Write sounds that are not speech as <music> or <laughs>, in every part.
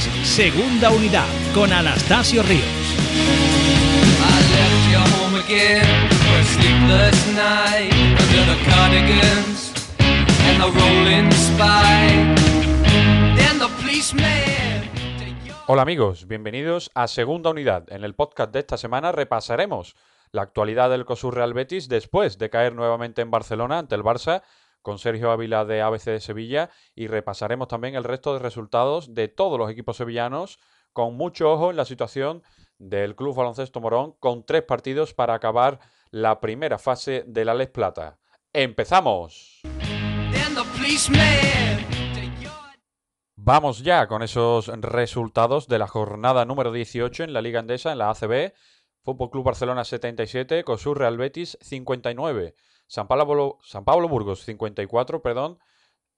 Segunda Unidad con Anastasio Ríos. Hola amigos, bienvenidos a Segunda Unidad. En el podcast de esta semana repasaremos la actualidad del COSUR Real Betis después de caer nuevamente en Barcelona ante el Barça con Sergio Ávila de ABC de Sevilla y repasaremos también el resto de resultados de todos los equipos sevillanos con mucho ojo en la situación del Club Baloncesto Morón con tres partidos para acabar la primera fase de la Les Plata. ¡Empezamos! Vamos ya con esos resultados de la jornada número 18 en la Liga Andesa, en la ACB. Fútbol Club Barcelona 77, COSUR Real Betis 59, San Pablo, Burgos 54, perdón,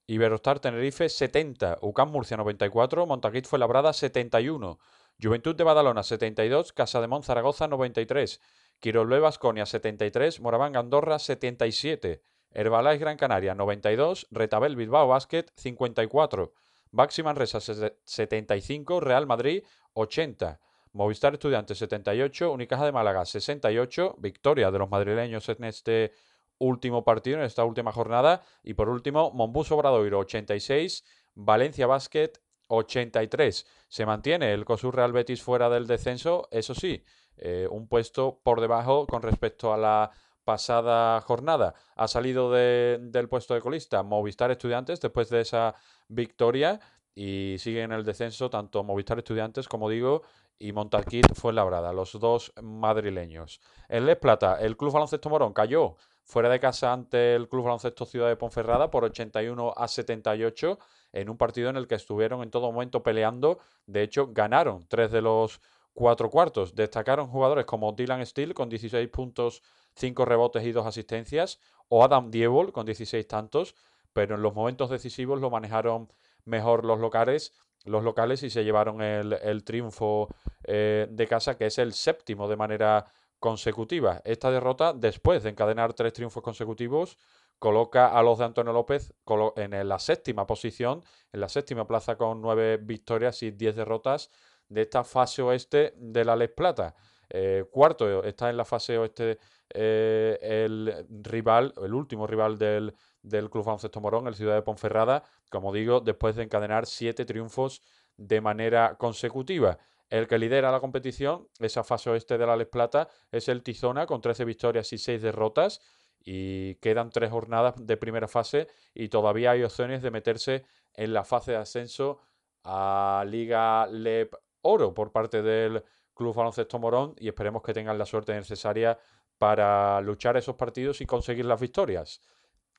Iberostar Tenerife 70, UCAM Murcia 94, Montaquit Fuenlabrada 71, Juventud de Badalona 72, Casa de Mon Zaragoza 93, Quirolue Basconia 73, Moraván Andorra 77, Herbalife Gran Canaria 92, Retabel Bilbao Basket 54, Baxi Manresa 75, Real Madrid 80, Movistar Estudiantes 78, Unicaja de Málaga 68, victoria de los madrileños en este último partido, en esta última jornada, y por último Monbus Obradoiro 86, Valencia Basket 83. Se mantiene el COSUR Real Betis fuera del descenso, eso sí, eh, un puesto por debajo con respecto a la pasada jornada. Ha salido de- del puesto de colista Movistar Estudiantes después de esa victoria y sigue en el descenso tanto Movistar Estudiantes, como digo, y Montarquit Fuenlabrada, los dos madrileños. En Les Plata, el Club Baloncesto Morón cayó fuera de casa ante el Club Baloncesto Ciudad de Ponferrada por 81 a 78 en un partido en el que estuvieron en todo momento peleando. De hecho, ganaron tres de los cuatro cuartos. Destacaron jugadores como Dylan Steele con 16 puntos, 5 rebotes y 2 asistencias, o Adam Diebol con 16 tantos, pero en los momentos decisivos lo manejaron mejor los locales, los locales y se llevaron el, triunfo eh, de casa, que es el séptimo de manera consecutiva. Esta derrota, después de encadenar tres triunfos consecutivos, coloca a los de Antonio López en la séptima posición, en la séptima plaza con nueve victorias y diez derrotas de esta fase oeste de la Les Plata. Eh, cuarto está en la fase oeste eh, el rival, el último rival del, del Club Baloncesto Morón, el Ciudad de Ponferrada, como digo, después de encadenar siete triunfos de manera consecutiva. El que lidera la competición, esa fase oeste de la Les Plata, es el Tizona con 13 victorias y 6 derrotas. Y quedan tres jornadas de primera fase y todavía hay opciones de meterse en la fase de ascenso a Liga LEP Oro por parte del Club Baloncesto Morón y esperemos que tengan la suerte necesaria para luchar esos partidos y conseguir las victorias.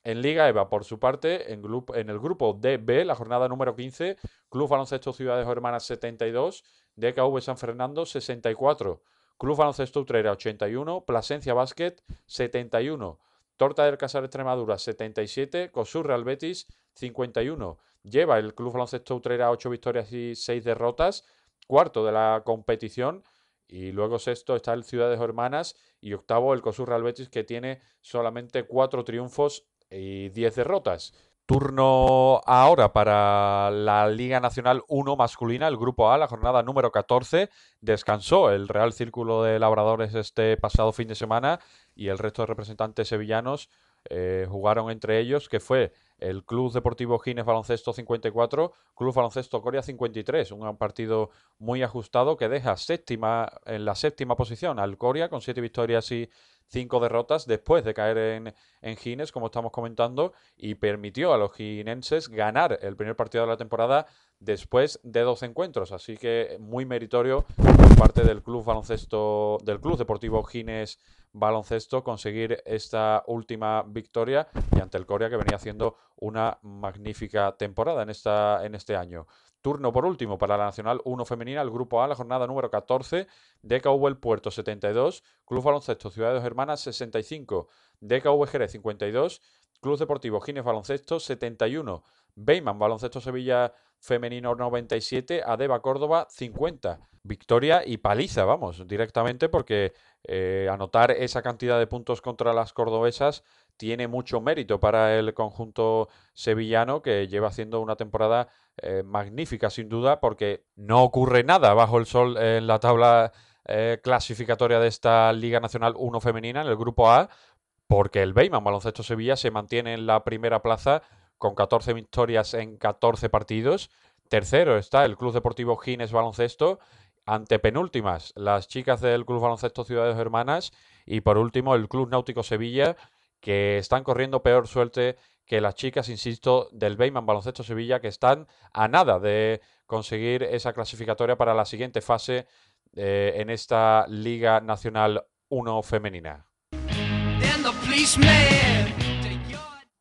En Liga EVA, por su parte, en, en el grupo DB, la jornada número 15, Club Baloncesto Ciudades Hermanas 72, DKV San Fernando 64, Club Baloncesto Utrera 81, Plasencia Basket 71, Torta del Casar Extremadura 77, COSUR Real Betis 51. Lleva el Club Baloncesto Utrera 8 victorias y 6 derrotas, cuarto de la competición. Y luego sexto está el Ciudades Hermanas y octavo el COSUR Real Betis que tiene solamente 4 triunfos y 10 derrotas. Turno ahora para la Liga Nacional 1 masculina, el Grupo A, la jornada número 14. Descansó el Real Círculo de Labradores este pasado fin de semana y el resto de representantes sevillanos eh, jugaron entre ellos, que fue el Club Deportivo Gines Baloncesto 54, Club Baloncesto Coria 53, un partido muy ajustado que deja séptima, en la séptima posición al Coria con siete victorias y cinco derrotas después de caer en, en Gines, como estamos comentando, y permitió a los ginenses ganar el primer partido de la temporada después de dos encuentros. Así que muy meritorio por parte del Club Baloncesto, del Club Deportivo Gines Baloncesto conseguir esta última victoria y ante el Corea que venía haciendo una magnífica temporada en, esta, en este año. Turno por último para la Nacional 1 femenina, el Grupo A, la jornada número 14, DKV El Puerto 72, Club Baloncesto Ciudades Hermanas 65, DKV Jerez 52, Club Deportivo Gines Baloncesto 71, Beyman Baloncesto Sevilla femenino 97, Adeba Córdoba 50. Victoria y paliza, vamos, directamente porque eh, anotar esa cantidad de puntos contra las cordobesas tiene mucho mérito para el conjunto sevillano que lleva haciendo una temporada eh, magnífica sin duda porque no ocurre nada bajo el sol en la tabla eh, clasificatoria de esta Liga Nacional 1 femenina en el grupo A porque el Beyman Baloncesto Sevilla se mantiene en la primera plaza con 14 victorias en 14 partidos. Tercero está el Club Deportivo Gines Baloncesto. Ante penúltimas, las chicas del Club Baloncesto Ciudades Hermanas. Y por último, el Club Náutico Sevilla, que están corriendo peor suerte que las chicas, insisto, del Beyman Baloncesto Sevilla, que están a nada de conseguir esa clasificatoria para la siguiente fase eh, en esta Liga Nacional 1 femenina.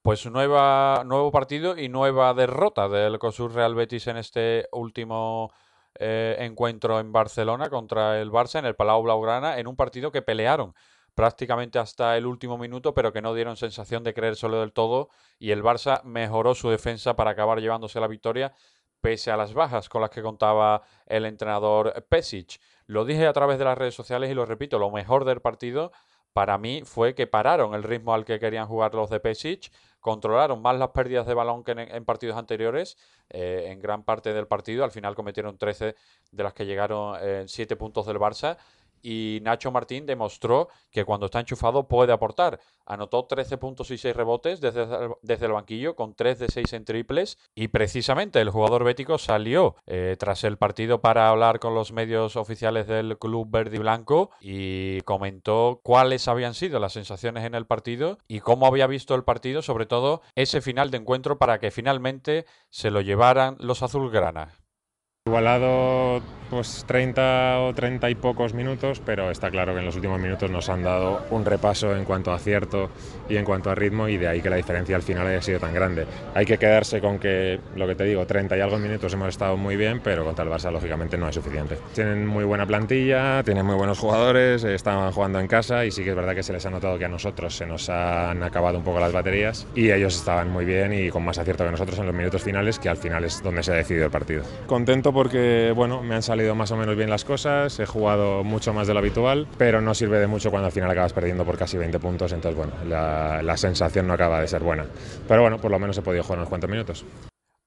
Pues nueva, nuevo partido y nueva derrota del COSUR Real Betis en este último eh, encuentro en Barcelona contra el Barça en el Palau Blaugrana en un partido que pelearon prácticamente hasta el último minuto, pero que no dieron sensación de creer solo del todo y el Barça mejoró su defensa para acabar llevándose la victoria pese a las bajas con las que contaba el entrenador Pesic. Lo dije a través de las redes sociales y lo repito, lo mejor del partido para mí fue que pararon el ritmo al que querían jugar los de Pesic, controlaron más las pérdidas de balón que en, partidos anteriores, eh, en gran parte del partido, al final cometieron 13 de las que llegaron en 7 puntos del Barça y Nacho Martín demostró que cuando está enchufado puede aportar. Anotó 13 puntos y 6 rebotes desde, el banquillo con 3 de 6 en triples y precisamente el jugador bético salió eh, tras el partido para hablar con los medios oficiales del club verde y blanco y comentó cuáles habían sido las sensaciones en el partido y cómo había visto el partido, sobre todo ese final de encuentro para que finalmente se lo llevaran los azulgrana. Igualado pues 30 o 30 y pocos minutos, pero está claro que en los últimos minutos nos han dado un repaso en cuanto a acierto y en cuanto a ritmo y de ahí que la diferencia al final haya sido tan grande. Hay que quedarse con que, lo que te digo, 30 y algo minutos hemos estado muy bien, pero contra el Barça lógicamente no es suficiente. Tienen muy buena plantilla, tienen muy buenos jugadores, estaban jugando en casa y sí que es verdad que se les ha notado que a nosotros se nos han acabado un poco las baterías y ellos estaban muy bien y con más acierto que nosotros en los minutos finales, que al final es donde se ha decidido el partido. Contento porque bueno, me han salido más o menos bien las cosas, he jugado mucho más de lo habitual, pero no sirve de mucho cuando al final acabas perdiendo por casi 20 puntos, entonces bueno, la, sensación no acaba de ser buena. Pero bueno, por lo menos he podido jugar unos cuantos minutos.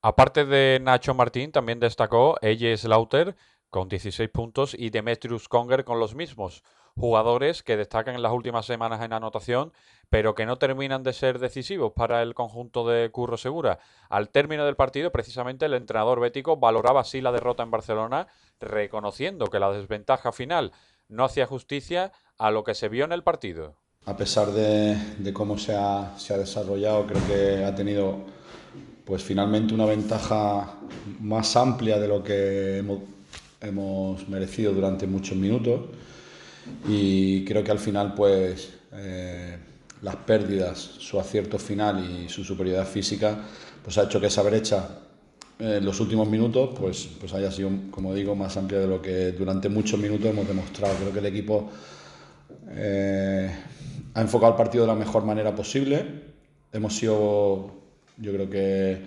Aparte de Nacho Martín, también destacó Eye Slaughter con 16 puntos y Demetrius Conger con los mismos jugadores que destacan en las últimas semanas en anotación, pero que no terminan de ser decisivos para el conjunto de Curro Segura. Al término del partido, precisamente el entrenador bético valoraba así la derrota en Barcelona, reconociendo que la desventaja final no hacía justicia a lo que se vio en el partido. A pesar de, cómo se ha, desarrollado, creo que ha tenido pues finalmente una ventaja más amplia de lo que hemos, hemos merecido durante muchos minutos y creo que al final pues eh, las pérdidas, su acierto final y su superioridad física pues ha hecho que esa brecha en los últimos minutos pues, pues haya sido, como digo, más amplia de lo que durante muchos minutos hemos demostrado. Creo que el equipo eh, ha enfocado el partido de la mejor manera posible. Hemos sido, yo creo que,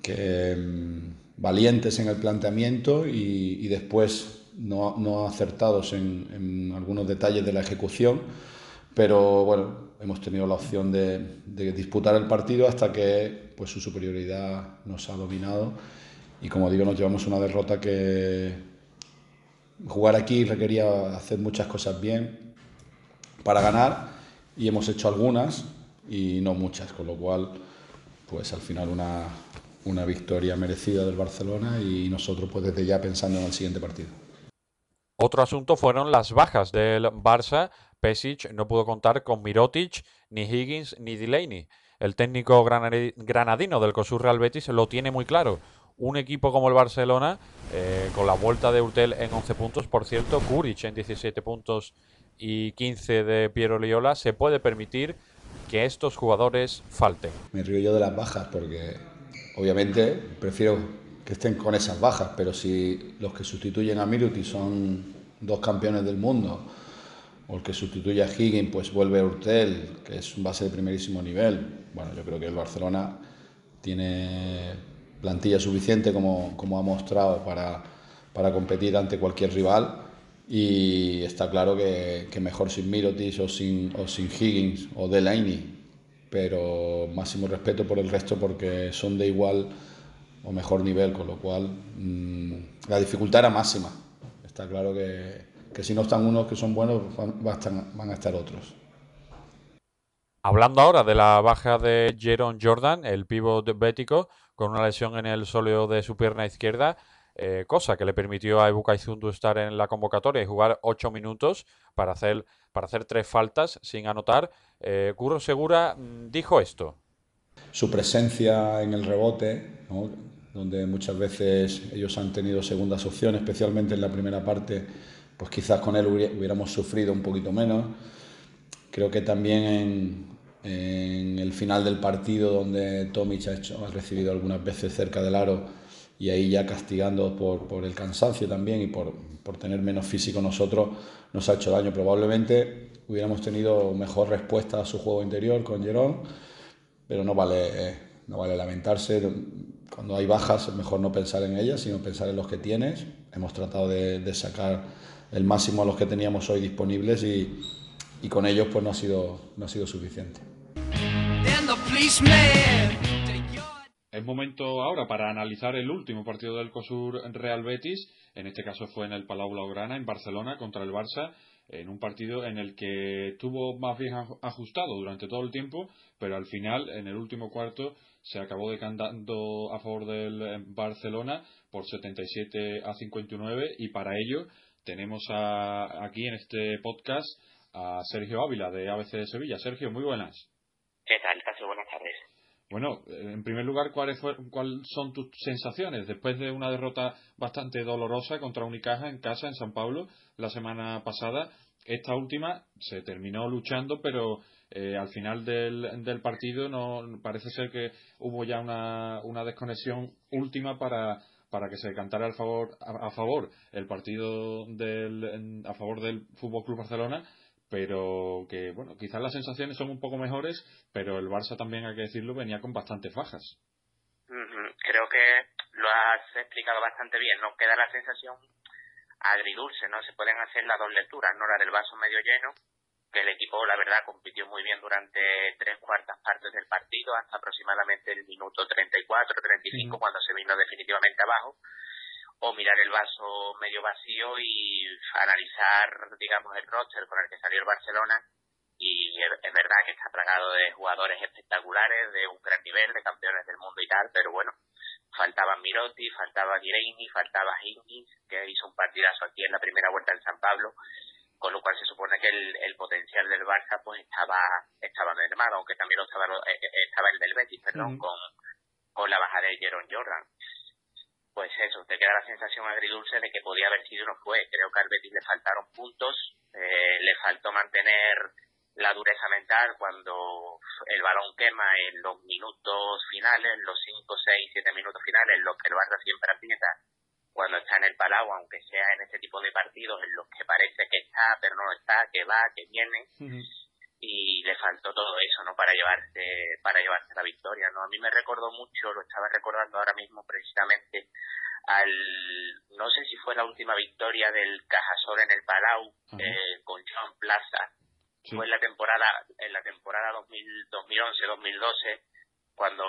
que mm, valientes en el planteamiento y, y después no, no acertados en, algunos detalles de la ejecución, pero bueno, hemos tenido la opción de, disputar el partido hasta que pues, su superioridad nos ha dominado y como digo, nos llevamos una derrota que jugar aquí requería hacer muchas cosas bien para ganar y hemos hecho algunas y no muchas, con lo cual pues al final una, una victoria merecida del Barcelona y nosotros pues desde ya pensando en el siguiente partido. Otro asunto fueron las bajas del Barça. Pesic no pudo contar con Mirotic, ni Higgins, ni Delaney. El técnico granadino del COSUR Real Betis lo tiene muy claro. Un equipo como el Barcelona, eh, con la vuelta de Urtel en 11 puntos, por cierto, Kuric en 17 puntos y 15 de Piero Liola, se puede permitir que estos jugadores falten. Me río yo de las bajas porque obviamente prefiero que estén con esas bajas, pero si los que sustituyen a Miruti son dos campeones del mundo, o el que sustituye a Higgins pues vuelve a Urtel, que es un base de primerísimo nivel, bueno, yo creo que el Barcelona tiene plantilla suficiente como, como ha mostrado para, para competir ante cualquier rival. Y está claro que, que mejor sin Mirotis o sin, o sin Higgins o Delaney, pero máximo respeto por el resto porque son de igual o mejor nivel, con lo cual mmm, la dificultad era máxima. Está claro que, que, si no están unos que son buenos, van, van a estar otros. Hablando ahora de la baja de Jeron Jordan, el pívot bético, con una lesión en el sóleo de su pierna izquierda, eh, cosa que le permitió a Ebuka Izundu estar en la convocatoria y jugar ocho minutos para hacer, para hacer tres faltas sin anotar. Eh, Curro Segura mm, dijo esto. Su presencia en el rebote, ¿no? Donde muchas veces ellos han tenido segundas opciones, especialmente en la primera parte, pues quizás con él hubiéramos sufrido un poquito menos. Creo que también en, en el final del partido, donde Tomic ha, hecho, ha recibido algunas veces cerca del aro, y ahí ya castigando por, por el cansancio también y por, por, tener menos físico nosotros, nos ha hecho daño. Probablemente hubiéramos tenido mejor respuesta a su juego interior con Jerón, pero no vale, eh, no vale lamentarse. Cuando hay bajas es mejor no pensar en ellas, sino pensar en los que tienes. Hemos tratado de, de sacar el máximo a los que teníamos hoy disponibles y, y con ellos pues no ha sido, no ha sido suficiente. Es momento ahora para analizar el último partido del COSUR Real Betis. En este caso fue en el Palau Blaugrana, en Barcelona, contra el Barça, en un partido en el que estuvo más bien ajustado durante todo el tiempo, pero al final, en el último cuarto, se acabó decantando a favor del Barcelona por 77 a 59 y para ello tenemos a, aquí en este podcast a Sergio Ávila de ABC de Sevilla. Sergio, muy buenas. ¿Qué tal, Caso? Buenas tardes. Bueno, en primer lugar, ¿cuáles, ¿cuáles son tus sensaciones después de una derrota bastante dolorosa contra Unicaja en casa, en San Pablo, la semana pasada? Esta última se terminó luchando, pero eh, al final del, del, partido no parece ser que hubo ya una, una desconexión última para, para que se decantara al favor, a, favor el partido del, a favor del Fútbol Club Barcelona pero que, bueno, quizás las sensaciones son un poco mejores, pero el Barça también, hay que decirlo, venía con bastantes bajas. Creo que lo has explicado bastante bien, ¿no? Queda la sensación agridulce, ¿no? Se pueden hacer las dos lecturas, ¿no? La del vaso medio lleno, que el equipo, la verdad, compitió muy bien durante tres cuartas partes del partido, hasta aproximadamente el minuto 34, 35, cuando se vino definitivamente abajo o mirar el vaso medio vacío y analizar, digamos, el roster con el que salió el Barcelona y es verdad que está plagado de jugadores espectaculares, de un gran nivel, de campeones del mundo y tal, pero bueno, faltaba Mirotti, faltaba Gireini, faltaba Higgins, que hizo un partidazo aquí en la primera vuelta en San Pablo, con lo cual se supone que el, el potencial del Barça pues estaba estaba mermado, aunque también lo estaba, eh, eh, estaba el del Betis, perdón, con, con la baja de Jeron Jordan pues eso, te queda la sensación agridulce de que podía haber sido no fue. Creo que al Betis le faltaron puntos, eh, le faltó mantener la dureza mental cuando el balón quema en los minutos finales, los 5, 6, 7 minutos finales, en los que el Barça siempre aprieta cuando está en el Palau, aunque sea en este tipo de partidos en los que parece que está, pero no está, que va, que viene. y le faltó todo eso no para llevarse para llevarse la victoria no a mí me recordó mucho lo estaba recordando ahora mismo precisamente al no sé si fue la última victoria del Cajasol en el Palau eh, con John Plaza sí. fue en la temporada en la temporada 2011 2012 cuando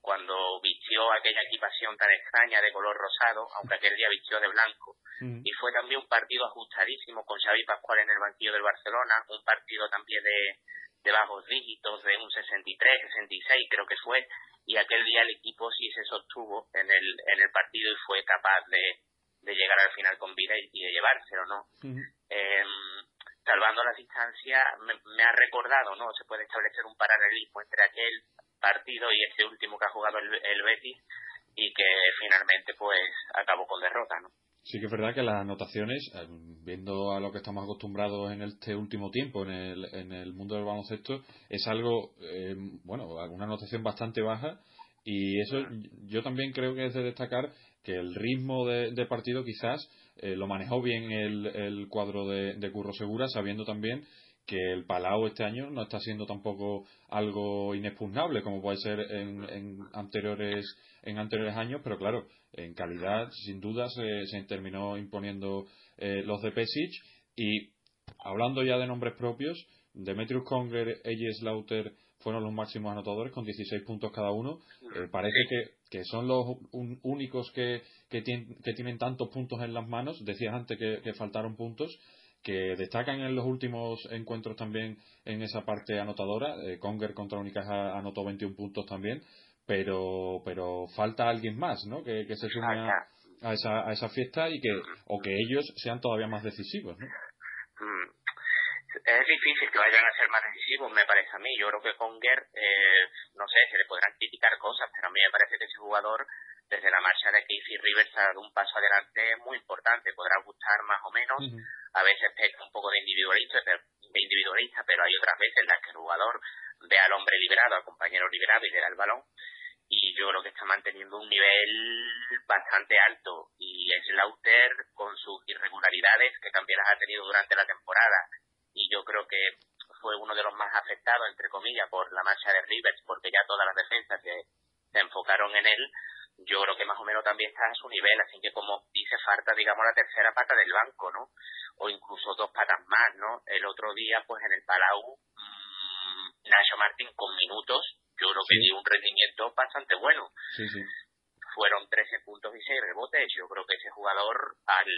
cuando vistió aquella equipación tan extraña de color rosado, aunque aquel día vistió de blanco, mm. y fue también un partido ajustadísimo con Xavi Pascual en el banquillo del Barcelona, un partido también de, de bajos dígitos, de un 63, 66 creo que fue, y aquel día el equipo sí se sostuvo en el, en el partido y fue capaz de, de llegar al final con vida y, y de llevárselo, ¿no? Mm. Eh, salvando la distancia, me, me, ha recordado, ¿no? Se puede establecer un paralelismo entre aquel partido y este último que ha jugado el, el Betis y que finalmente pues acabó con derrota, ¿no? Sí que es verdad que las anotaciones, eh, viendo a lo que estamos acostumbrados en este último tiempo en el, en el mundo del baloncesto, es algo, eh, bueno, una anotación bastante baja y eso yo también creo que es de destacar que el ritmo de, de partido quizás eh, lo manejó bien el, el cuadro de, de Curro Segura, sabiendo también que el Palau este año no está siendo tampoco algo inexpugnable como puede ser en, en anteriores en anteriores años, pero claro, en calidad sin duda se, terminó imponiendo eh, los de Pesic. Y hablando ya de nombres propios, Demetrius Conger, Eje Slaughter fueron los máximos anotadores con 16 puntos cada uno. Eh, parece que, que, son los únicos que, que, tienen tantos puntos en las manos. Decías antes que, faltaron puntos que destacan en los últimos encuentros también en esa parte anotadora. Eh, Conger contra Unicaja anotó 21 puntos también, pero, pero falta alguien más, ¿no? Que, se sume a, esa, a esa fiesta y que, o que ellos sean todavía más decisivos, ¿no? Es difícil que vayan a ser más decisivos, me parece a mí. Yo creo que Conger, eh, no sé, se le podrán criticar cosas, pero a mí me parece que ese jugador desde la marcha de Casey Rivers ha dado un paso adelante muy importante. Podrá gustar más o menos, a veces peca un poco de individualista, de individualista, pero hay otras veces en las que el jugador ve al hombre liberado, al compañero liberado y le da el balón. Y yo creo que está manteniendo un nivel bastante alto. Y es Lauter, con sus irregularidades, que también las ha tenido durante la temporada, y yo creo que fue uno de los más afectados, entre comillas, por la marcha de Rivers, porque ya todas las defensas se, se enfocaron en él yo creo que más o menos también está a su nivel, así que como dice, falta, digamos, la tercera pata del banco, ¿no? O incluso dos patas más, ¿no? El otro día, pues en el Palau, mmm, Nacho Martín con minutos, yo creo que dio un rendimiento bastante bueno. Sí, sí. Fueron 13 puntos y 6 rebotes. Yo creo que ese jugador al,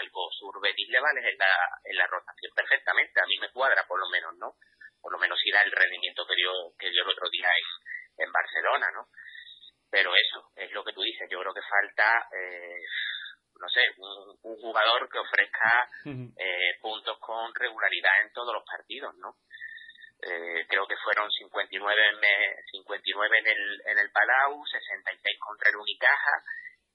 algo Surbetis le vale en la, en la rotación perfectamente. A mí me cuadra, por lo menos, ¿no? Por lo menos si da el rendimiento que dio, que dio el otro día en, en Barcelona, ¿no? Pero eso, es lo que tú dices, yo creo que falta, eh, no sé, un, jugador que ofrezca eh, puntos con regularidad en todos los partidos, ¿no? Eh, creo que fueron 59 en, 59 en el, en el Palau, 66 contra el Unicaja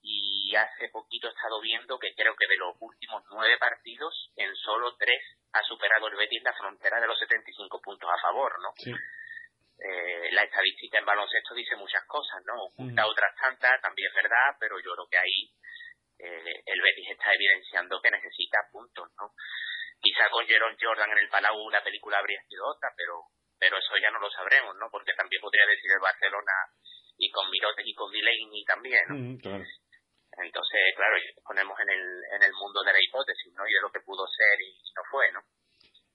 y hace poquito he estado viendo que creo que de los últimos nueve partidos, en solo tres ha superado el Betis la frontera de los 75 puntos a favor, ¿no? Sí eh, la estadística en baloncesto dice muchas cosas, ¿no? Oculta otras tantas, también es verdad, pero yo creo que ahí eh, el Betis está evidenciando que necesita puntos, ¿no? Quizá con Jerome Jordan en el Palau la película habría sido otra, pero pero eso ya no lo sabremos, ¿no? Porque también podría decir el Barcelona y con Mirotes y con Delaney también, ¿no? Entonces, claro, ponemos en el, en el mundo de la hipótesis, ¿no? Y de lo que pudo ser y no fue, ¿no?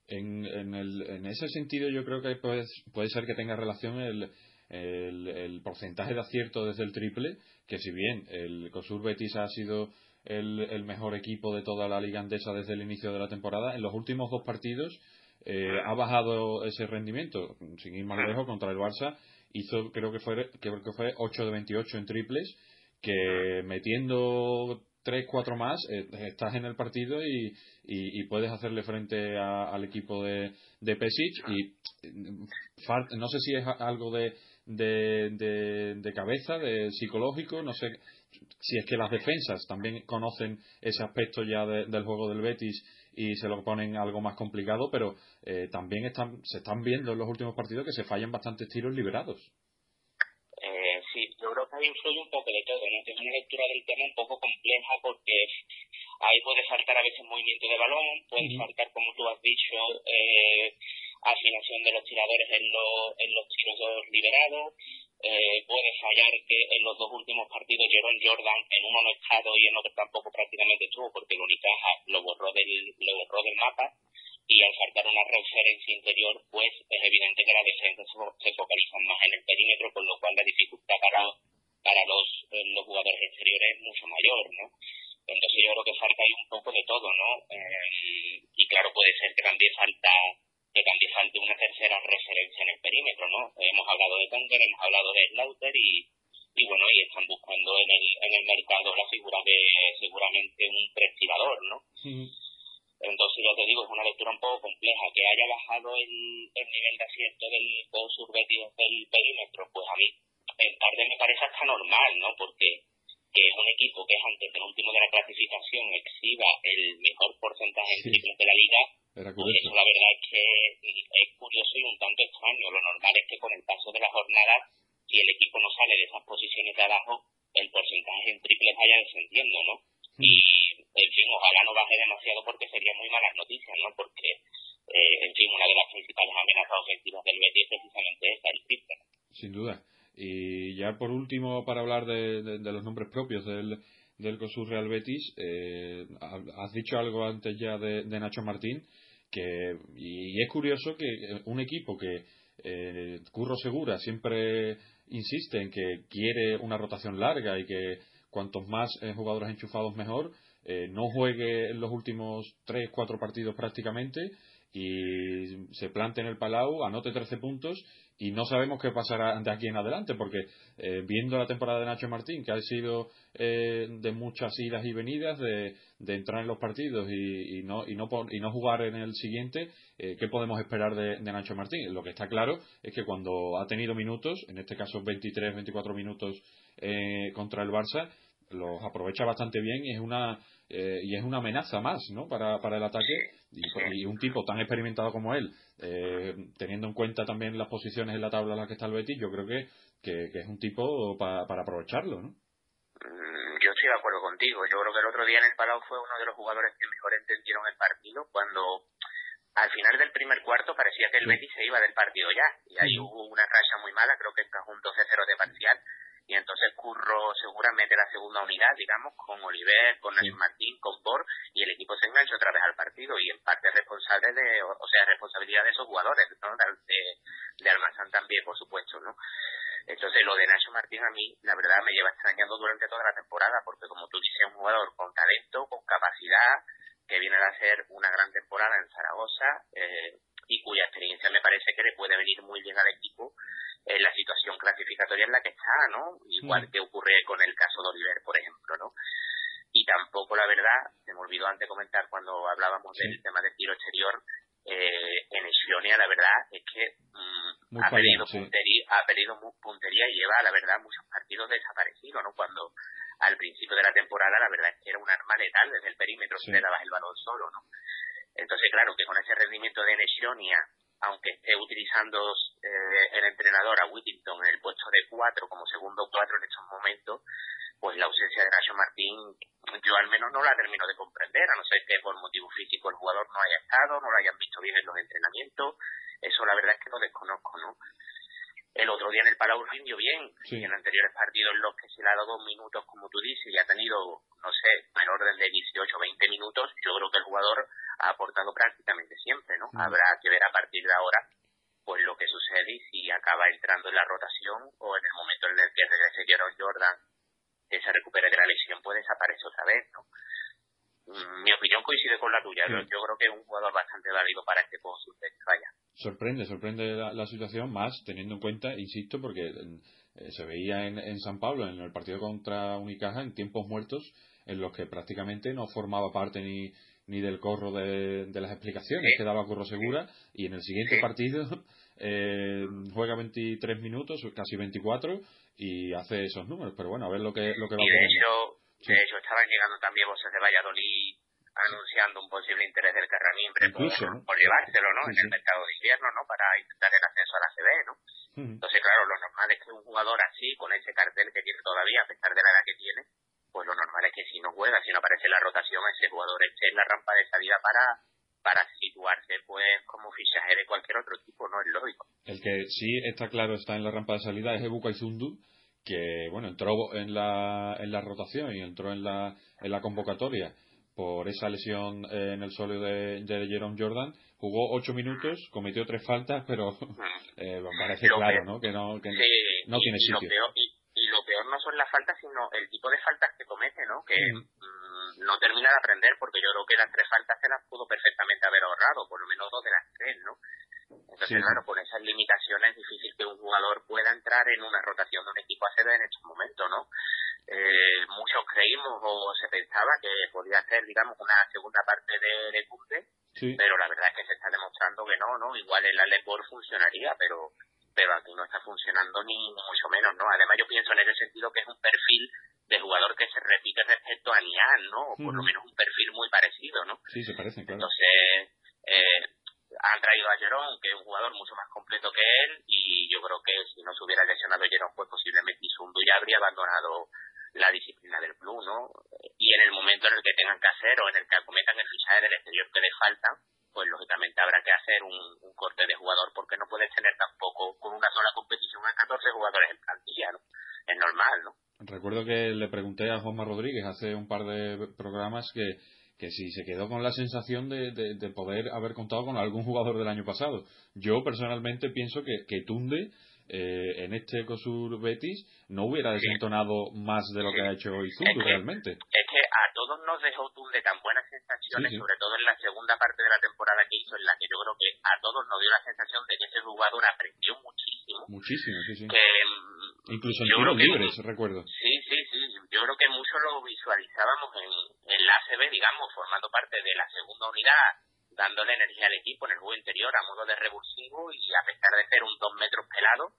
En, en, el, en ese sentido yo creo que puede, puede ser que tenga relación el, el, el, porcentaje de acierto desde el triple, que si bien el COSUR Betis ha sido el, el, mejor equipo de toda la liga andesa desde el inicio de la temporada, en los últimos dos partidos eh, ha bajado ese rendimiento, sin ir más lejos, contra el Barça, hizo creo que fue, creo que fue 8 de 28 en triples, que metiendo tres, cuatro más, eh, estás en el partido y, y, puedes hacerle frente al equipo de, de Pesic. Y no sé si es algo de, de, de, cabeza, de psicológico, no sé si es que las defensas también conocen ese aspecto ya del juego del Betis y se lo ponen algo más complicado, pero eh, también están, se están viendo en los últimos partidos que se fallan bastantes tiros liberados. Sí, yo creo que influye un poco de todo, ¿no? Una lectura del tema un poco compleja porque ahí puede faltar a veces movimiento de balón, puede faltar, como tú has dicho, eh, afinación de los tiradores en, los en los tiros liberados, eh, puede fallar que en los dos últimos partidos Jerome Jordan en uno no ha estado y en otro tampoco prácticamente estuvo porque el Unicaja lo borró del, lo borró del mapa y al faltar una referencia interior, pues es evidente que la defensa se, focaliza más en el perímetro, con lo cual la dificultad para, para los, eh, los jugadores exteriores es mucho mayor, ¿no? Entonces yo creo que falta ahí un poco de todo, ¿no? Eh, y claro, puede ser que también falta que también falte una tercera referencia en el perímetro, ¿no? Hemos hablado de Conger, hemos hablado de Slaughter y, y bueno, ahí están buscando en el, en el mercado la figura de seguramente un prestirador, ¿no? Entonces, ya te digo, es una lectura un poco compleja. Que haya bajado el, el nivel de acierto del surbetido del perímetro, pues a mí en tarde me parece hasta normal, ¿no? Porque que es un equipo que es antes del último de la clasificación exhiba el mejor porcentaje en triples de la liga, pues eso la verdad es que curioso y un tanto extraño. Lo normal es que con el paso de la jornada, si el equipo no sale de esas posiciones de abajo, el porcentaje en triples vaya descendiendo, ¿no? Y, en fin, ojalá no baje demasiado porque sería muy malas noticias, ¿no? Porque eh, en fin, una de las principales amenazas ofensivas del Betis es precisamente esa, el triple. Sin duda. Y ya por último, para hablar de, de, los nombres propios del, del COSUR Real Betis, eh, has dicho algo antes ya de, de Nacho Martín, que, y, es curioso que un equipo que eh, Curro Segura siempre insiste en que quiere una rotación larga y que cuantos más eh, jugadores enchufados mejor, eh, no juegue en los últimos 3, 4 partidos prácticamente y se plante en el Palau, anote 13 puntos y no sabemos qué pasará de aquí en adelante, porque eh, viendo la temporada de Nacho Martín, que ha sido eh, de muchas idas y venidas, de, entrar en los partidos y, no, y, no, y no jugar en el siguiente, eh, ¿qué podemos esperar de, Nacho Martín? Lo que está claro es que cuando ha tenido minutos, en este caso 23, 24 minutos contra el Barça, los aprovecha bastante bien y es una eh, y es una amenaza más ¿no? para, para el ataque. Y, un tipo tan experimentado como él eh, teniendo en cuenta también las posiciones en la tabla en la que está el Betis yo creo que, que, es un tipo para, para aprovecharlo ¿no? Mm, yo estoy de acuerdo contigo. Yo creo que el otro día en el Palau fue uno de los jugadores que mejor entendieron el partido cuando al final del primer cuarto parecía que el Betis se iba del partido ya. Y ahí hubo una racha muy mala creo que encajó un 12-0 de parcial y entonces Curro seguramente la segunda unidad, digamos, con Oliver, con Nacho Martín, con Por, y el equipo se engancha otra vez al partido y en parte responsable de, o sea, responsabilidad de esos jugadores, ¿no? De, de Almazán también, por supuesto, ¿no? Entonces lo de Nacho Martín a mí, la verdad, me lleva extrañando durante toda la temporada, porque como tú dices, es un jugador con talento, con capacidad, que viene a hacer una gran temporada en Zaragoza, eh, y cuya experiencia me parece que le puede venir muy bien al equipo en la situación clasificatoria en la que está, ¿no? Igual que ocurre con el caso de Oliver, por ejemplo, ¿no? Y tampoco, la verdad, se me olvidó antes comentar cuando hablábamos del tema del tiro exterior, eh, en Eslionia la verdad es que mm, ha, perdido puntería, ha perdido puntería y lleva, la verdad, muchos partidos desaparecidos, ¿no? Cuando al principio de la temporada la verdad es que era un arma letal desde el perímetro, se le dabas el balón solo, ¿no? Entonces, claro, que con ese rendimiento de Eslionia aunque esté utilizando eh, el entrenador a Whittington en el puesto de cuatro como segundo cuatro en estos momentos, pues la ausencia de Nacho Martín yo al menos no la termino de comprender, a no ser que por motivo físico el jugador no haya estado, no lo hayan visto bien en los entrenamientos, eso la verdad es que lo desconozco, ¿no? El otro día en el Palau rindió bien, y en anteriores partidos en los que se le ha dado dos minutos, como tú dices, y ha tenido, no sé, en orden de 18 o 20 minutos, yo creo que el jugador ha aportado prácticamente siempre, ¿no? Habrá que ver a partir de ahora pues lo que sucede y si acaba entrando en la rotación o en el momento en el que regrese Jerome Jordan que se recupere de la lesión puede desaparecer otra vez, ¿no? Mm, mi opinión coincide con la tuya. Yo, creo que es un jugador bastante válido para este post vaya. Sorprende, sorprende la, situación, más teniendo en cuenta, insisto, porque eh, se veía en, en San Pablo, en el partido contra Unicaja, en tiempos muertos, en los que prácticamente no formaba parte ni, ni del corro de, las explicaciones que daba Corro Segura y en el siguiente partido <laughs> eh, juega 23 minutos, casi 24 y hace esos números. Pero bueno, a ver lo que, lo que va a de hecho, de hecho, estaban llegando también voces de Valladolid anunciando un posible interés del Carramimbre por, por, llevárselo ¿no? en el mercado de invierno ¿no? para intentar el ascenso a la CB. ¿no? Entonces, claro, lo normal es que un jugador así, con ese cartel que tiene todavía, a pesar de la edad que tiene, pues lo normal es que si no juega, si no aparece la rotación, ese jugador esté en la rampa de salida para para situarse pues como fichaje de cualquier otro tipo, no es lógico. El que sí está claro está en la rampa de salida es Ebuka Izundu, que bueno, entró en la, en la rotación y entró en la, en la convocatoria por esa lesión en el suelo de, de Jerome Jordan, jugó ocho minutos, cometió tres faltas, pero <laughs> eh, parece claro, ¿no? Que no, que no tiene sitio lo peor no son las faltas, sino el tipo de faltas que comete, ¿no? Que mm, no termina de aprender, porque yo creo que las tres faltas se las pudo perfectamente haber ahorrado, por lo menos dos de las tres, ¿no? Entonces, claro, con esas limitaciones es difícil que un jugador pueda entrar en una rotación de un equipo ACB en estos momentos, ¿no? Eh, muchos creímos o se pensaba que podía ser, digamos, una segunda parte de Lecumbe, pero la verdad es que se está demostrando que no, ¿no? Igual el Alepor funcionaría, pero pero aquí no está funcionando ni, mucho menos, ¿no? Además yo pienso en ese sentido que es un perfil de jugador que se repite respecto a Nian, ¿no? O por lo menos un perfil muy parecido, ¿no? Sí, se parece, claro. Entonces, eh, han traído a Jerón, que es un jugador mucho más completo que él, y yo creo que si no se hubiera lesionado Jerón, pues posiblemente Isundu ya habría abandonado la disciplina del club, ¿no? Y en el momento en el que tengan que hacer o en el que acometan el fichaje del exterior que les falta, pues lógicamente habrá que hacer un, corte de jugador porque no puedes tener tampoco con una sola competición a 14 jugadores en plantilla, ¿no? Es normal, ¿no? Recuerdo que le pregunté a Juanma Rodríguez hace un par de programas que, que si se quedó con la sensación de, de, poder haber contado con algún jugador del año pasado. Yo personalmente pienso que, que Tunde eh, en este Ecosur Betis no hubiera desentonado más de lo que ha hecho hoy Zundu realmente. Es todos nos dejó Tunde tan buenas sensaciones, sobre todo en la segunda parte de la temporada que hizo, en la que yo creo que a todos nos dio la sensación de que ese jugador aprendió muchísimo. Muchísimo, sí, sí. Mm, Incluso en tiros libres, recuerdo. Sí, sí, sí. Yo creo que mucho lo visualizábamos en, en la ACB, digamos, formando parte de la segunda unidad dándole energía al equipo en el juego interior a modo de revulsivo y a pesar de ser un dos metros pelado,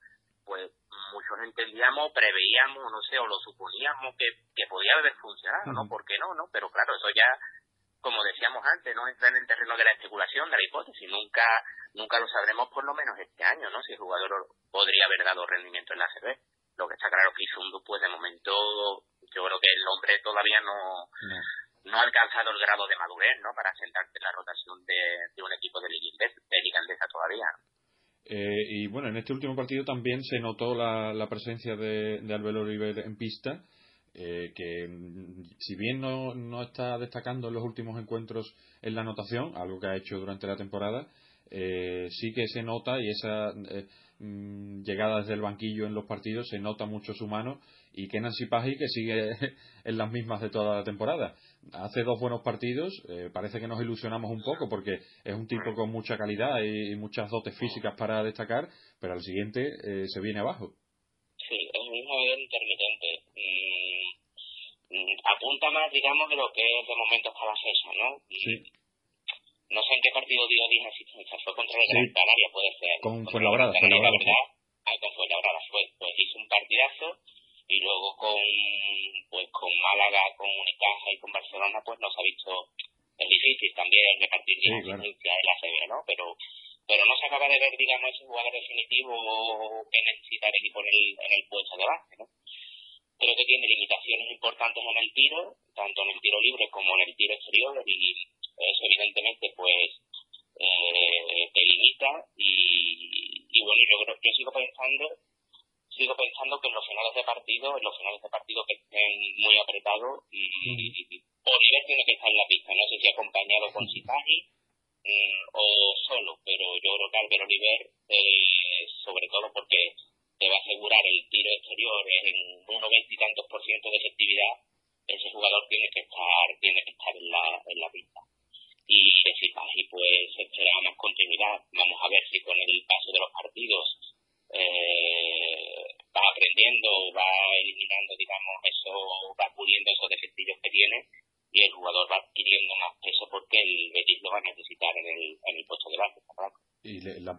pues muchos entendíamos, preveíamos, no sé, o lo suponíamos que, que podía haber funcionado, ¿no? ¿Por qué no? no? Pero claro, eso ya, como decíamos antes, no entra en el terreno de la especulación, de la hipótesis. Nunca nunca lo sabremos por lo menos este año, ¿no? Si el jugador podría haber dado rendimiento en la CB. Lo que está claro que Izundu, pues de momento, yo creo que el hombre todavía no no ha alcanzado el grado de madurez ¿no? para sentarse en la rotación de, un equipo de Liga Indesa todavía. Eh, y bueno, en este último partido también se notó la, la presencia de, de Oliver en pista, eh, que mm, si bien no, no está destacando en los últimos encuentros en la anotación, algo que ha hecho durante la temporada, eh, sí que se nota y esa mm, llegada desde el banquillo en los partidos se nota mucho su mano y que Nancy Paji que sigue <laughs> en las mismas de toda la temporada. Hace dos buenos partidos, eh, parece que nos ilusionamos un poco porque es un tipo con mucha calidad y, muchas dotes físicas para destacar, pero al siguiente eh, se viene abajo. Sí, es un jugador intermitente. Mm, mm, apunta más, digamos, de lo que es de momento para la CESA, ¿no? Sí. No sé en qué partido dio 10 asistencias, fue contra el Gran Canaria, puede ser. Con Fuenlabrada, Fuenlabrada. ¿verdad? Ah, con Fuenlabrada fue, pues hizo un partidazo y luego con pues con Málaga, con Unicaja y con Barcelona pues nos ha visto es difícil también repartir sí, claro. en la CB, ¿no? Pero pero no se acaba de ver, digamos, ese jugador definitivo que necesita el equipo en el, en el puesto de base, ¿no? Creo que tiene limitaciones importantes en el tiro, tanto en el tiro libre como en el tiro exterior, y eso evidentemente pues eh, te limita y, y bueno, yo, creo, yo sigo pensando sigo pensando que en los finales de partido, en los finales de partido que estén muy apretados, y, Oliver tiene que estar en la pista. No sé si acompañado con Sitagi mm, o solo, pero yo creo que Albert Oliver, eh, sobre todo porque te va a asegurar el tiro exterior en un 90 y tantos por ciento de efectividad, ese jugador tiene que estar, tiene que estar en la, en la pista. Y Sitagi pues espera más continuidad. Vamos a ver si con el paso de los partidos eh, va aprendiendo, va eliminando, digamos, eso, va puliendo esos defectillos que tiene y el jugador va adquiriendo más peso porque el Betis lo va a necesitar en el, en el puesto de base. Y la,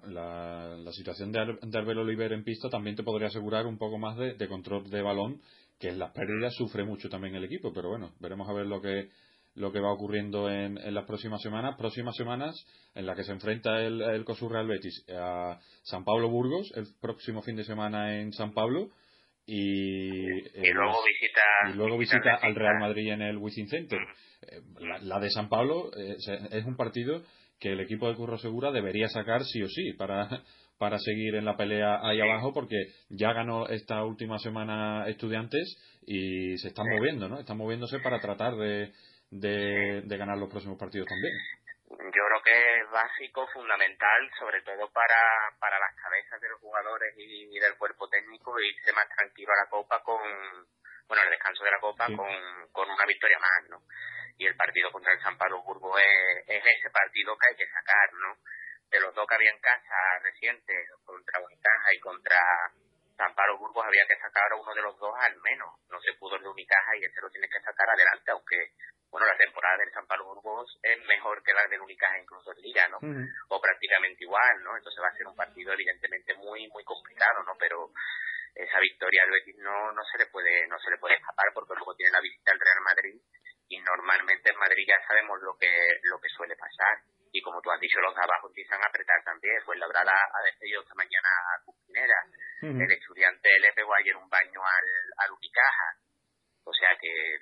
la, situación de, de Albert Oliver en pista también te podría asegurar un poco más de control de balón, que en las pérdidas sufre mucho también el equipo, pero bueno, veremos a ver lo que lo que va ocurriendo en, en, las próximas semanas. Próximas semanas en la que se enfrenta el, el Cosurreal Betis a San Pablo Burgos, el próximo fin de semana en San Pablo. Y, y luego visita, y luego visita al Real Madrid en el Wizzing Center. Eh, la, la, de San Pablo eh, es un partido que el equipo de Curro Segura debería sacar sí o sí para, para seguir en la pelea ahí abajo porque ya ganó esta última semana estudiantes y se están moviendo, ¿no? Están moviéndose para tratar de, de, de ganar los próximos partidos también. Yo creo que es básico, fundamental, sobre todo para, para las cabezas de los jugadores y, del cuerpo técnico, irse más tranquilo a la Copa con, bueno, el descanso de la Copa con, con una victoria más, ¿no? Y el partido contra el San Pablo Burgo es, es ese partido que hay que sacar, ¿no? De los dos que había en casa recientes, contra Unicaja y contra San Pablo Burgos había que sacar a uno de los dos al menos. No se pudo el de Unicaja y este lo tiene que sacar adelante, aunque bueno, la temporada del San Pablo Burgos es mejor que la del Unicaja incluso en Liga, ¿no? O prácticamente igual, ¿no? Entonces va a ser un partido evidentemente muy muy complicado, ¿no? Pero esa victoria al Betis no no se le puede no se le puede escapar porque luego tiene la visita al Real Madrid y normalmente en Madrid ya sabemos lo que lo que suele pasar y como tú has dicho los de abajo empiezan a apretar también pues la verdad ha despedido esta mañana a Cupinera el estudiante le pegó ayer un baño al, al Unicaja. O sea que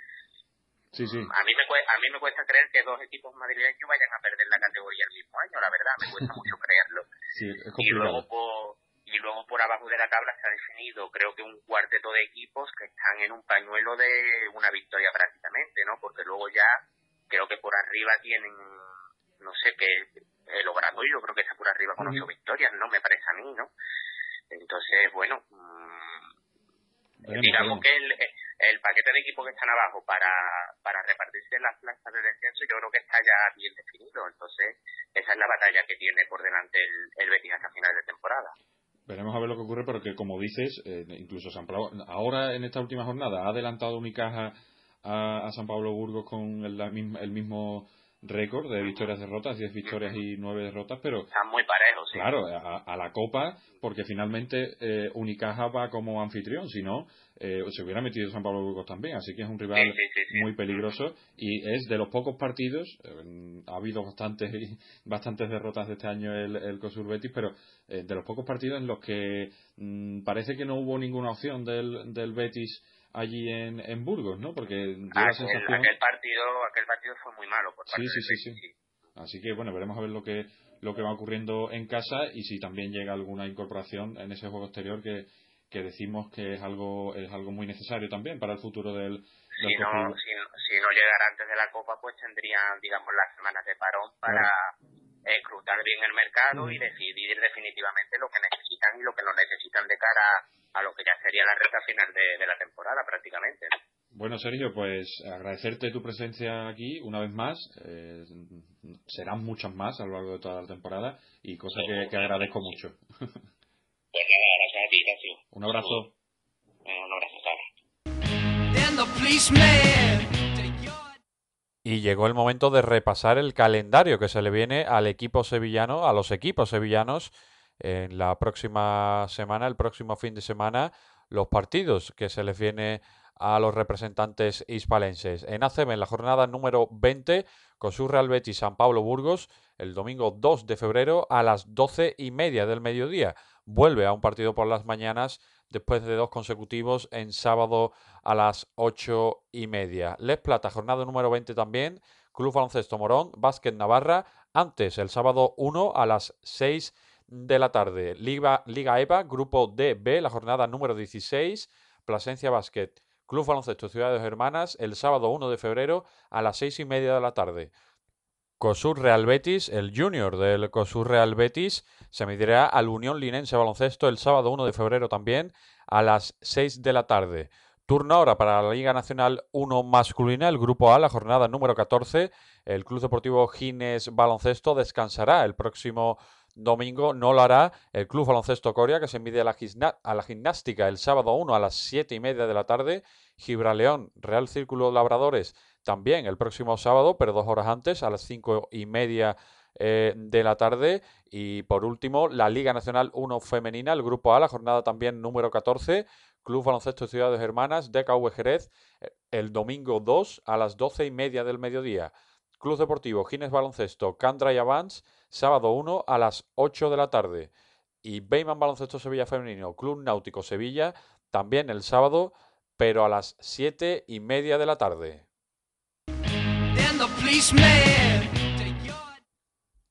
Sí, sí. A mí, me cuesta, a mí me cuesta creer que dos equipos madrileños vayan a perder la categoría el mismo año, la verdad, me cuesta <laughs> mucho creerlo. Sí, es y luego por y luego por abajo de la tabla se ha definido creo que un cuarteto de equipos que están en un pañuelo de una victoria prácticamente no porque luego ya creo que por arriba tienen no sé qué el Obradoiro yo creo que está por arriba con ocho victorias no me parece a mí no entonces bueno mm, digamos que el, el paquete de equipos que están abajo para, para repartirse las plazas de descenso yo creo que está ya bien definido. Entonces, esa es la batalla que tiene por delante el, el Betis hasta final de temporada. Veremos a ver lo que ocurre, pero que como dices, eh, incluso San Pablo, ahora en esta última jornada ha adelantado Unicaja a, a San Pablo Burgos con el, la misma- el mismo récord de victorias-derrotas, 10 victorias y 9 derrotas, pero Están muy parejos, sí. claro, a, a la Copa, porque finalmente eh, Unicaja va como anfitrión, si no, eh, se hubiera metido San Pablo Burgos también, así que es un rival Sí, sí, muy peligroso y es de los pocos partidos, eh, ha habido bastantes <laughs> bastantes derrotas de este año el, el COSUR Betis, pero eh, de los pocos partidos en los que mm, parece que no hubo ninguna opción del, del Betis allí en, en Burgos, ¿no? Porque dio la Aquel, sensación... aquel partido aquel partido fue muy malo por Sí, parte sí, del sí, Betis, Así que bueno, veremos a ver lo que lo que va ocurriendo en casa y si también llega alguna incorporación en ese juego exterior que, que decimos que es algo es algo muy necesario también para el futuro del, del si no, si, no- si no llegara antes de la Copa, pues tendrían, digamos, las semanas de parón para escrutar bien el mercado y decidir definitivamente lo que necesitan y lo que no necesitan de cara a lo que ya sería la recta final de, de la temporada prácticamente. ¿no? Bueno, Sergio, pues agradecerte tu presencia aquí una vez más. Eh, serán muchas más a lo largo de toda la temporada y cosa que, que agradezco mucho. <laughs> Pues nada, gracias a ti, Ignacio. Un abrazo. Un abrazo, Sara. Y llegó el momento de repasar el calendario que se le viene al equipo sevillano, a los equipos sevillanos, en la próxima semana, el próximo fin de semana, los partidos que se les viene a los representantes hispalenses. En ACB, en la jornada número 20, COSUR Real Betis San Pablo Burgos, el domingo 2 de febrero a las 12 y media del mediodía. Vuelve a un partido por las mañanas después de dos consecutivos en sábado a las ocho y media. Les Plata, jornada número 20 también. Club Baloncesto Morón, Básquet Navarra. Antes, el sábado 1 a las 6 de la tarde. Liga, Liga EVA, grupo DB, la jornada número 16. Plasencia Básquet, Club Baloncesto Ciudades Hermanas, el sábado 1 de febrero a las 6 y media de la tarde. COSUR Real Betis, el junior del COSUR Real Betis, se medirá al Unión Linense Baloncesto el sábado 1 de febrero también a las 6 de la tarde. Turno ahora para la Liga Nacional 1 masculina, el Grupo A, la jornada número 14. El Club Deportivo Gines Baloncesto descansará el próximo domingo. No lo hará el Club Baloncesto Coria, que se mide a la, gimnástica el sábado 1 a las 7 y media de la tarde. Gibraleón, Real Círculo Labradores, también el próximo sábado, pero dos horas antes, a las 5 y media eh, de la tarde. Y por último, la Liga Nacional 1 Femenina, el Grupo A, la jornada también número 14. Club Baloncesto Ciudades Hermanas, DKV Jerez, eh, el domingo 2 a las 12 y media del mediodía. Club Deportivo Gines Baloncesto, Candra y Avance, sábado 1 a las 8 de la tarde. Y Beyman Baloncesto Sevilla Femenino, Club Náutico Sevilla, también el sábado, pero a las 7 y media de la tarde.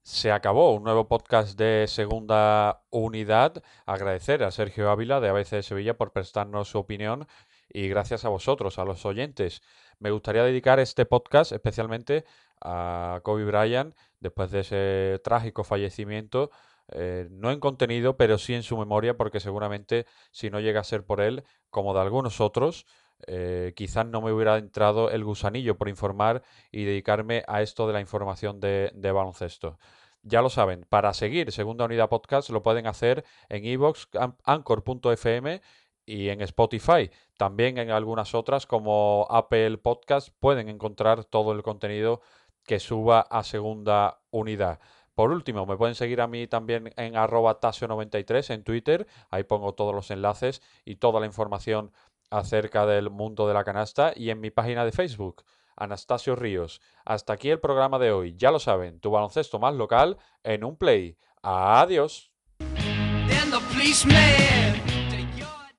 Se acabó un nuevo podcast de segunda unidad. Agradecer a Sergio Ávila de ABC de Sevilla por prestarnos su opinión y gracias a vosotros, a los oyentes. Me gustaría dedicar este podcast especialmente a Kobe Bryant después de ese trágico fallecimiento. eh, no en contenido, pero sí en su memoria, porque seguramente si no llega a ser por él, como de algunos otros, eh, quizás no me hubiera entrado el gusanillo por informar y dedicarme a esto de la información de, baloncesto. Ya lo saben, para seguir Segunda Unidad Podcast lo pueden hacer en iVoox, an- anchor.fm y en Spotify. También en algunas otras como Apple Podcast pueden encontrar todo el contenido que suba a Segunda Unidad. Por último, me pueden seguir a mí también en arroba tasio93 en Twitter. Ahí pongo todos los enlaces y toda la información acerca del mundo de la canasta y en mi página de Facebook, Anastasio Ríos. Hasta aquí el programa de hoy. Ya lo saben, tu baloncesto más local en un play. Adiós.